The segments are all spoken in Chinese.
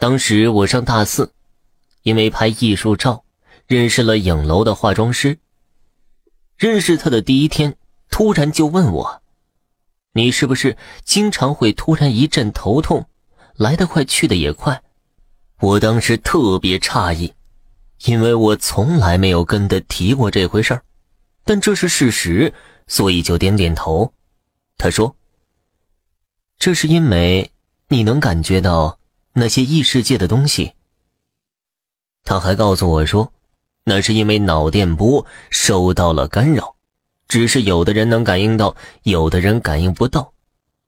当时我上大四，因为拍艺术照，认识了影楼的化妆师。认识他的第一天，突然就问我：“你是不是经常会突然一阵头痛，来得快去的也快？”我当时特别诧异，因为我从来没有跟他提过这回事儿，但这是事实，所以就点点头。他说：“这是因为你能感觉到。”那些异世界的东西，他还告诉我说，那是因为脑电波受到了干扰，只是有的人能感应到，有的人感应不到，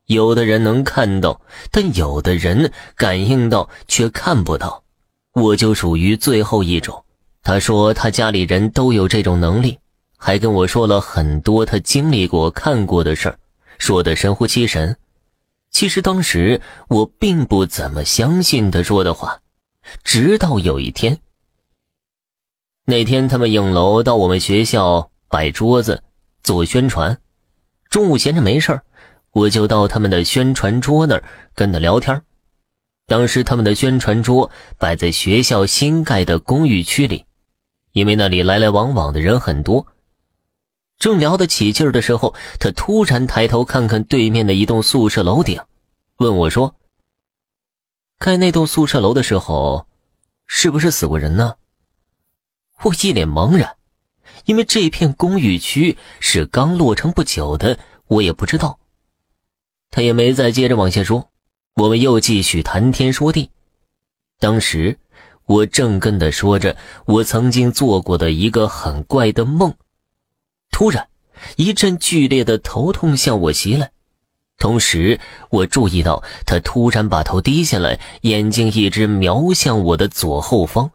有的人能看到，但有的人感应到却看不到。我就属于最后一种。他说他家里人都有这种能力，还跟我说了很多他经历过、看过的事儿，说的神乎其神。其实当时我并不怎么相信他说的话，直到有一天。那天他们影楼到我们学校摆桌子做宣传，中午闲着没事我就到他们的宣传桌那儿跟他聊天。当时他们的宣传桌摆在学校新盖的公寓区里，因为那里来来往往的人很多。正聊得起劲儿的时候，他突然抬头看看对面的一栋宿舍楼顶，问我说：“盖那栋宿舍楼的时候，是不是死过人呢？”我一脸茫然，因为这片公寓区是刚落成不久的，我也不知道。他也没再接着往下说，我们又继续谈天说地。当时我正跟他说着我曾经做过的一个很怪的梦。突然，一阵剧烈的头痛向我袭来，同时我注意到他突然把头低下来，眼睛一直瞄向我的左后方。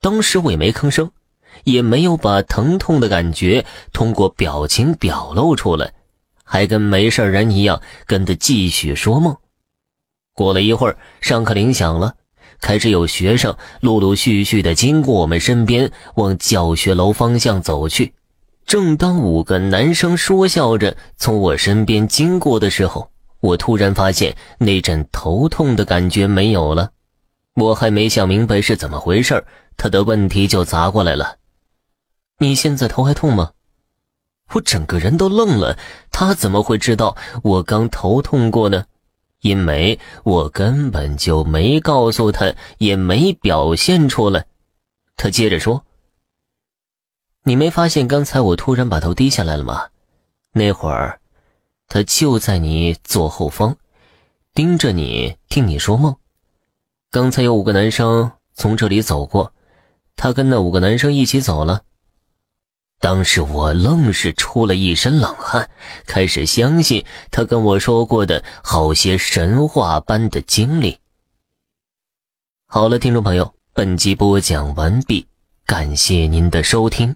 当时我也没吭声，也没有把疼痛的感觉通过表情表露出来，还跟没事人一样跟他继续说梦。过了一会儿，上课铃响了，开始有学生陆陆续续的经过我们身边，往教学楼方向走去。正当五个男生说笑着从我身边经过的时候，我突然发现那阵头痛的感觉没有了。我还没想明白是怎么回事，他的问题就砸过来了：“你现在头还痛吗？”我整个人都愣了。他怎么会知道我刚头痛过呢？因为我根本就没告诉他，也没表现出来。他接着说。你没发现刚才我突然把头低下来了吗？那会儿，他就在你左后方，盯着你听你说梦。刚才有五个男生从这里走过，他跟那五个男生一起走了。当时我愣是出了一身冷汗，开始相信他跟我说过的好些神话般的经历。好了，听众朋友，本集播讲完毕，感谢您的收听。